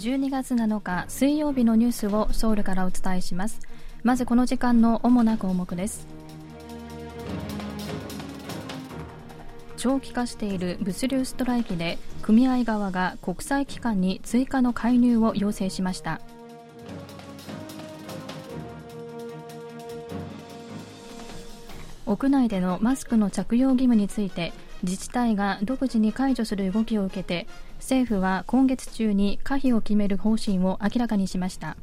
12月7日水曜日のニュースをソウルからお伝えします。まずこの時間の主な項目です。長期化している物流ストライキで組合側が国際機関に追加の介入を要請しました。屋内でのマスクの着用義務について自治体が独自に解除する動きを受けて政府は今月中に可否を決める方針を明らかにしました。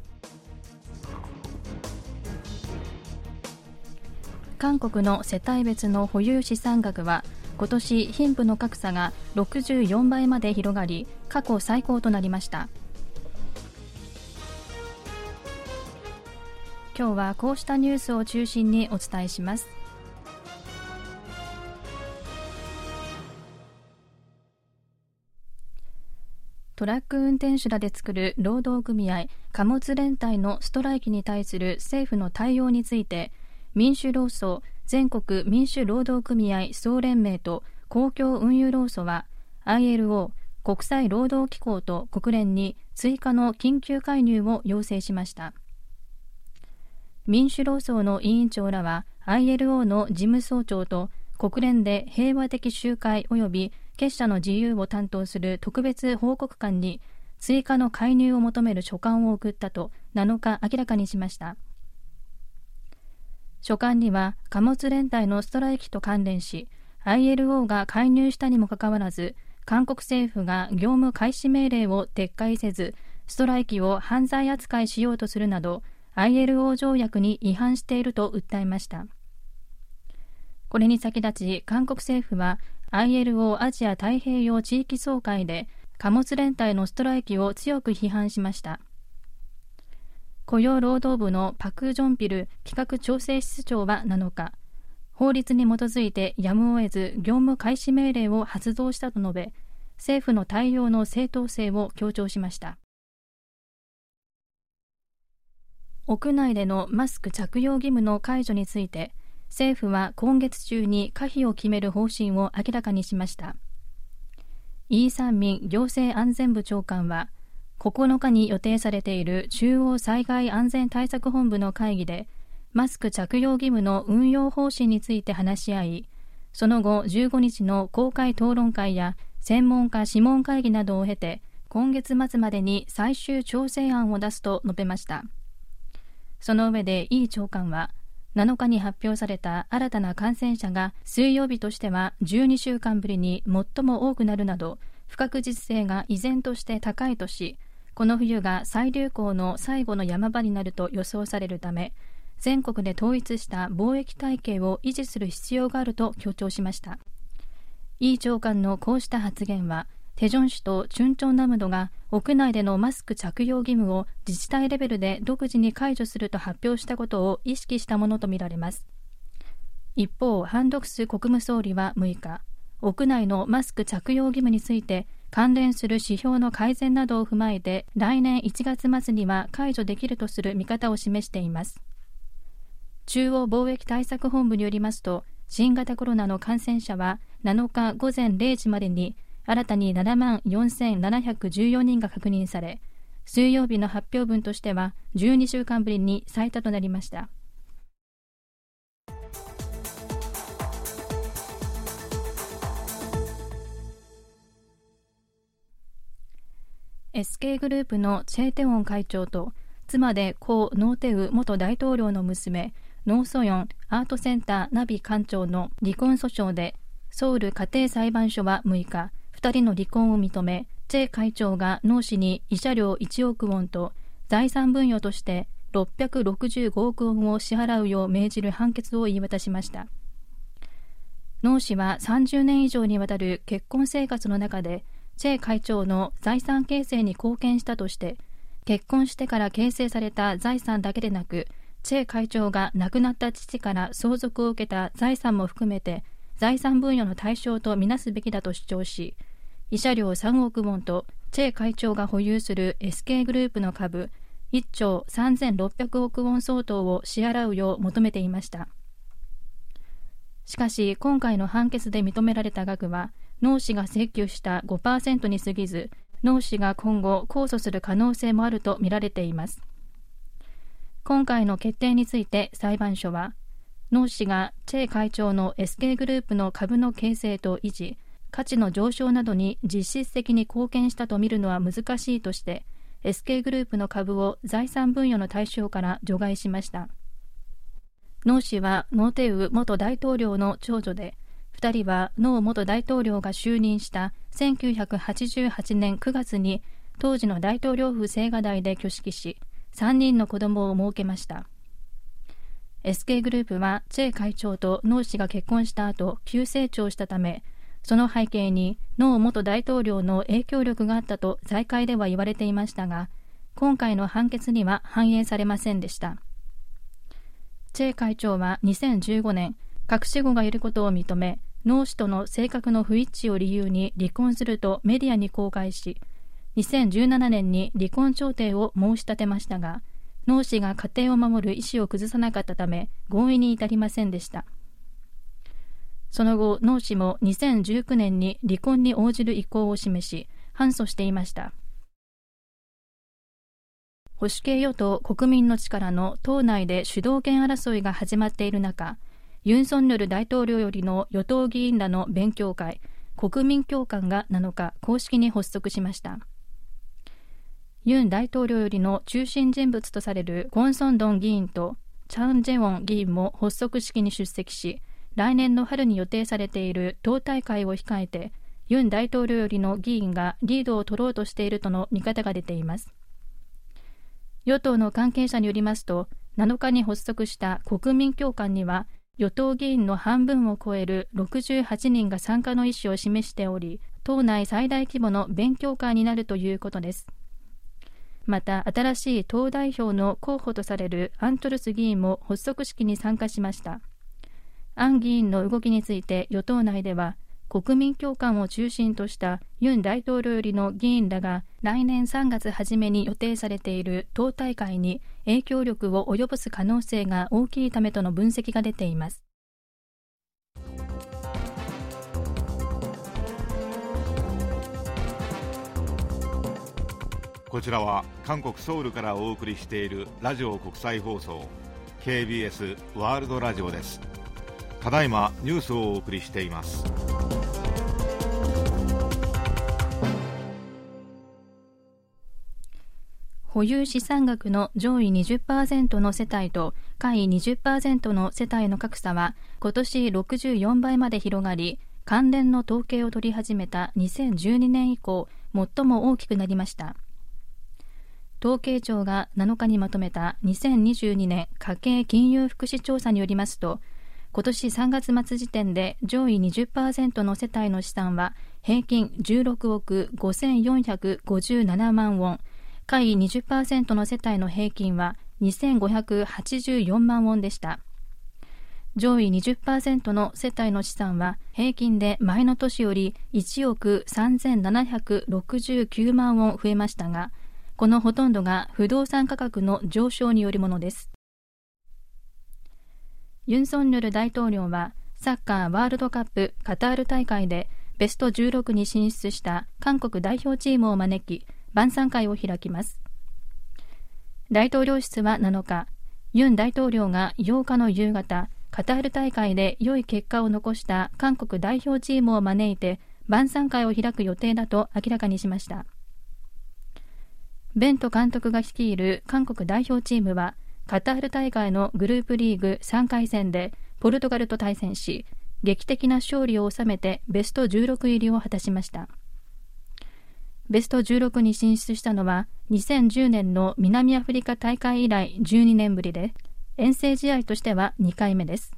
韓国の世帯別の保有資産額は今年貧富の格差が64倍まで広がり過去最高となりました。今日はこうしたニュースを中心にお伝えします。トラック運転手らで作る労働組合貨物連帯のストライキに対する政府の対応について民主労組全国民主労働組合総連盟と公共運輸労組は ILO 国際労働機構と国連に追加の緊急介入を要請しました。民主労組の委員長らは ILO の事務総長と国連で平和的集会及び結社の自由を担当する特別報告官に追加の介入を求める書簡を送ったと7日明らかにしました。書簡には貨物連帯のストライキと関連し ILO が介入したにもかかわらず韓国政府が業務開始命令を撤回せずストライキを犯罪扱いしようとするなど ILO 条約に違反していると訴えました。これに先立ち韓国政府は ILO アジア太平洋地域総会で貨物連帯のストライキを強く批判しました。雇用労働部のパク・ジョンピル企画調整室長は7日法律に基づいてやむを得ず業務開始命令を発動したと述べ政府の対応の正当性を強調しました。屋内でのマスク着用義務の解除について政府は今月中に可否を決める方針を明らかにしました。イー・サンミン行政安全部長官は9日に予定されている中央災害安全対策本部の会議でマスク着用義務の運用方針について話し合いその後15日の公開討論会や専門家諮問会議などを経て今月末までに最終調整案を出すと述べました。その上でイ長官は7日に発表された新たな感染者が水曜日としては12週間ぶりに最も多くなるなど不確実性が依然として高いとしこの冬が再流行の最後の山場になると予想されるため全国で統一した貿易体系を維持する必要があると強調しました。イ長官のこうした発言はテジョン市とチュンチョンナムドが屋内でのマスク着用義務を自治体レベルで独自に解除すると発表したことを意識したものとみられます。一方ハン・ドクス国務総理は6日屋内のマスク着用義務について関連する指標の改善などを踏まえて来年1月末には解除できるとする見方を示しています。中央貿易対策本部によりますと新型コロナの感染者は7日午前0時までに新たに7万4714人が確認され水曜日の発表分としては12週間ぶりに最多となりました。SK グループのチェーテウォン会長と妻で故ノーテウ元大統領の娘ノーソヨンアートセンターナビ館長の離婚訴訟でソウル家庭裁判所は6日2人の離婚を認め、チェ会長が農氏に慰謝料1億ウォンと財産分与として665億ウォンを支払うよう命じる判決を言い渡しました。農氏は30年以上にわたる結婚生活の中で、チェ会長の財産形成に貢献したとして、結婚してから形成された財産だけでなく、チェ会長が亡くなった父から相続を受けた財産も含めて財産分与の対象とみなすべきだと主張し、慰謝料3億ウォンとチェ会長が保有する SK グループの株1兆3600億ウォン相当を支払うよう求めていました。しかし今回の判決で認められた額は農氏が請求した5%に過ぎず農氏が今後控訴する可能性もあるとみられています。今回の決定について裁判所は農氏がチェ会長の SK グループの株の形成と維持価値の上昇などに実質的に貢献したと見るのは難しいとして SK グループの株を財産分与の対象から除外しました。農氏はノーテウ元大統領の長女で2人はノー元大統領が就任した1988年9月に当時の大統領府青瓦台で挙式し3人の子供を設けました。SK グループはチェ会長とノー氏が結婚した後急成長したためその背景にノー元大統領の影響力があったと財界では言われていましたが今回の判決には反映されませんでした。チェ会長は2015年隠し子がいることを認めノー氏との性格の不一致を理由に離婚するとメディアに公開し2017年に離婚調停を申し立てましたが農氏が家庭を守る意思を崩さなかったため合意に至りませんでした。その後農氏も2019年に離婚に応じる意向を示し反訴していました。保守系与党国民の力の党内で主導権争いが始まっている中ユン・ソンニョル大統領よりの与党議員らの勉強会国民協会が7日公式に発足しました。ユン大統領よりの中心人物とされるゴン・ソンドン議員とチャン・ジェウォン議員も発足式に出席し来年の春に予定されている党大会を控えてユン大統領よりの議員がリードを取ろうとしているとの見方が出ています。与党の関係者によりますと7日に発足した国民協会には与党議員の半分を超える68人が参加の意思を示しており党内最大規模の勉強会になるということです。また新しい党代表の候補とされるアントルス議員も発足式に参加しました。アン議員の動きについて与党内では国民共感を中心としたユン大統領よりの議員らが来年3月初めに予定されている党大会に影響力を及ぼす可能性が大きいためとの分析が出ています。こちらは韓国ソウルからお送りしているラジオ国際放送 KBS ワールドラジオです。ただいまニュースをお送りしています。保有資産額の上位20%の世帯と下位20%の世帯の格差は今年64倍まで広がり関連の統計を取り始めた2012年以降最も大きくなりました。統計庁が7日にまとめた2022年家計金融福祉調査によりますと今年3月末時点で上位20%の世帯の資産は平均16億5457万ウォン。下位20%の世帯の平均は2584万ウォンでした。上位20%の世帯の資産は平均で前の年より1億3769万ウォン増えましたがこのほとんどが不動産価格の上昇によるものです。ユン・ソンニョル大統領はサッカーワールドカップカタール大会でベスト16に進出した韓国代表チームを招き晩餐会を開きます。大統領室は7日ユン大統領が8日の夕方カタール大会で良い結果を残した韓国代表チームを招いて晩餐会を開く予定だと明らかにしました。ベント監督が率いる韓国代表チームはカタール大会のグループリーグ3回戦でポルトガルと対戦し劇的な勝利を収めてベスト16入りを果たしました。ベスト16に進出したのは2010年の南アフリカ大会以来12年ぶりで遠征試合としては2回目です。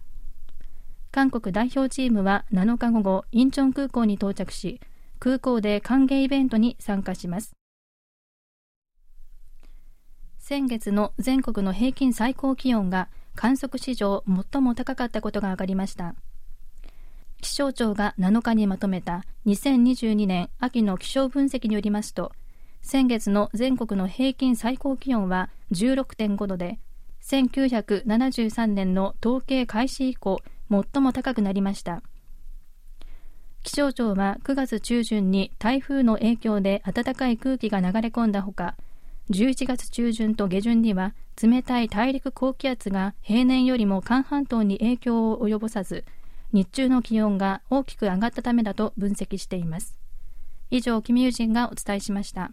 韓国代表チームは7日午後インチョン空港に到着し空港で歓迎イベントに参加します。先月の全国の平均最高気温が観測史上最も高かったことが分かりました。気象庁が7日にまとめた2022年秋の気象分析によりますと先月の全国の平均最高気温は16.5度で1973年の統計開始以降最も高くなりました。気気象庁は9月中旬に台風の影響で暖かい空気が流れ込んだほか11月中旬と下旬には冷たい大陸高気圧が平年よりも韓半島に影響を及ぼさず日中の気温が大きく上がったためだと分析しています。以上キミユジンがお伝えしました。